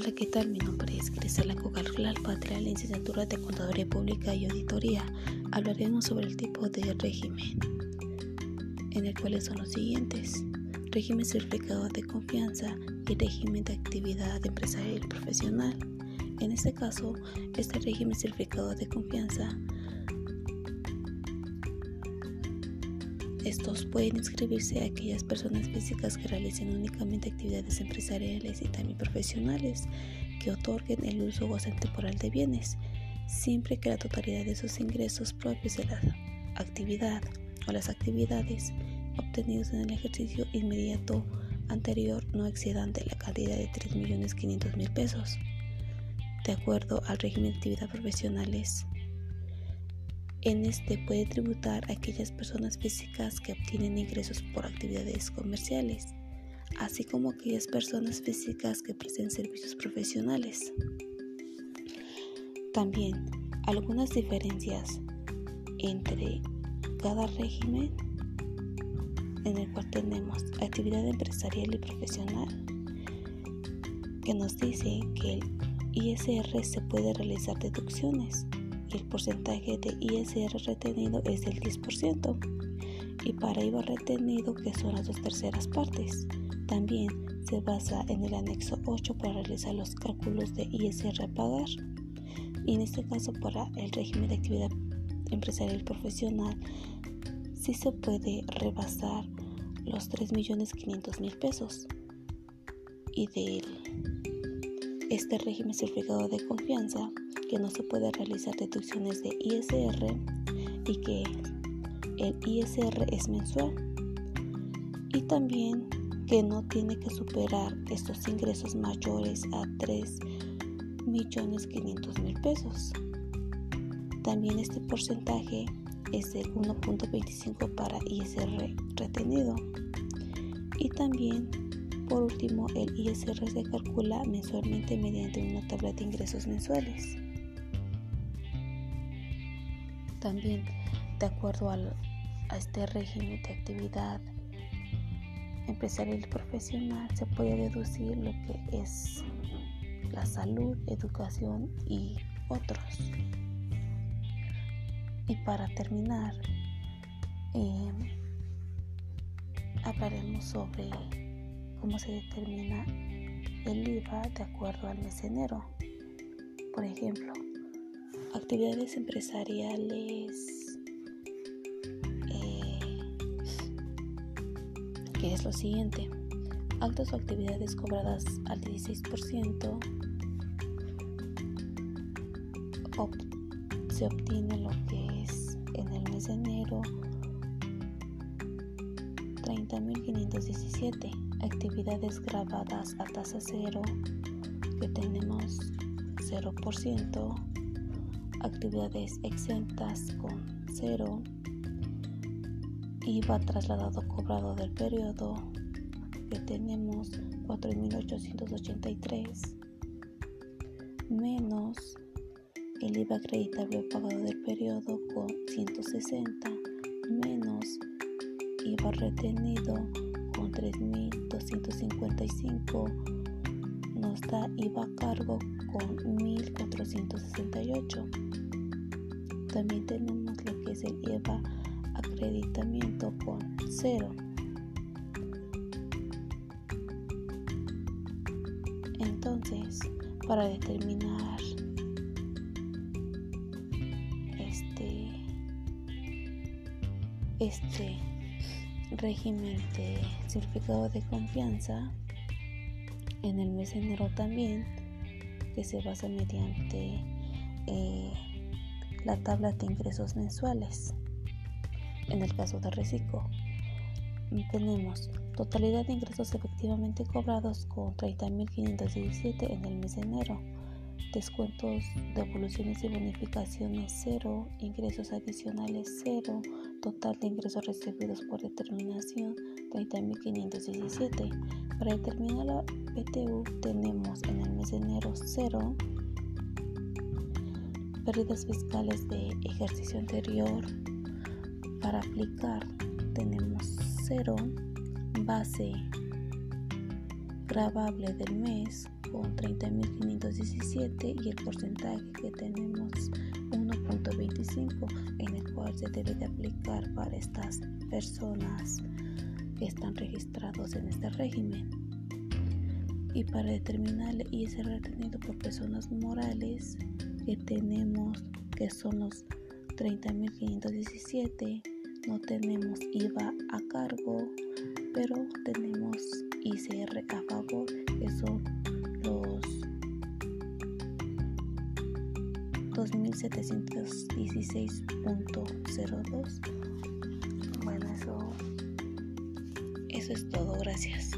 Hola, ¿qué tal? Mi nombre es Grisela Cogalral, Patria, la licenciatura de Contaduría Pública y Auditoría. Hablaremos sobre el tipo de régimen, en el cual son los siguientes. Régimen certificado de confianza y régimen de actividad empresarial profesional. En este caso, este régimen certificado de confianza Estos pueden inscribirse a aquellas personas físicas que realicen únicamente actividades empresariales y también profesionales que otorguen el uso o goce temporal de bienes, siempre que la totalidad de sus ingresos propios de la actividad o las actividades obtenidos en el ejercicio inmediato anterior no excedan de la cantidad de 3.500.000 pesos. De acuerdo al régimen de actividad profesionales, en este puede tributar a aquellas personas físicas que obtienen ingresos por actividades comerciales, así como aquellas personas físicas que presten servicios profesionales. También algunas diferencias entre cada régimen en el cual tenemos actividad empresarial y profesional que nos dice que el ISR se puede realizar deducciones el porcentaje de ISR retenido es del 10% y para IVA retenido que son las dos terceras partes. También se basa en el anexo 8 para realizar los cálculos de ISR a pagar y en este caso para el régimen de actividad empresarial profesional sí se puede rebasar los 3.500.000 pesos y de este régimen certificado de confianza que no se puede realizar deducciones de ISR y que el ISR es mensual y también que no tiene que superar estos ingresos mayores a 3 millones 500 mil pesos. También este porcentaje es del 1.25 para ISR retenido. Y también, por último, el ISR se calcula mensualmente mediante una tabla de ingresos mensuales. También, de acuerdo a este régimen de actividad empresarial y profesional, se puede deducir lo que es la salud, educación y otros. Y para terminar, em, hablaremos sobre cómo se determina el IVA de acuerdo al mes enero. Por ejemplo, actividades empresariales, eh, que es lo siguiente, actos o actividades cobradas al 16%, se obtiene lo que es en el mes de enero 30.517 actividades grabadas a tasa cero que tenemos 0% actividades exentas con 0, IVA trasladado cobrado del periodo que tenemos 4.883 menos el IVA acreditable pagado del periodo con 160 menos IVA retenido con 3.255 IVA a cargo con 1468. También tenemos lo que es el IVA acreditamiento con 0. Entonces, para determinar este este régimen de certificado de confianza en el mes de enero también, que se basa mediante eh, la tabla de ingresos mensuales. En el caso de Reciclo, tenemos totalidad de ingresos efectivamente cobrados con 30.517 en el mes de enero, descuentos, devoluciones y bonificaciones 0, ingresos adicionales 0, total de ingresos recibidos por determinación 30.517. Para determinar la PTU tenemos en el mes de enero 0, pérdidas fiscales de ejercicio anterior. Para aplicar tenemos 0, base grabable del mes con 30.517 y el porcentaje que tenemos 1.25 en el cual se debe de aplicar para estas personas que están registrados en este régimen. Y para determinar el ISR retenido por personas morales que tenemos que son los 30.517, no tenemos IVA a cargo, pero tenemos 2716.02. Bueno, eso, eso es todo. Gracias.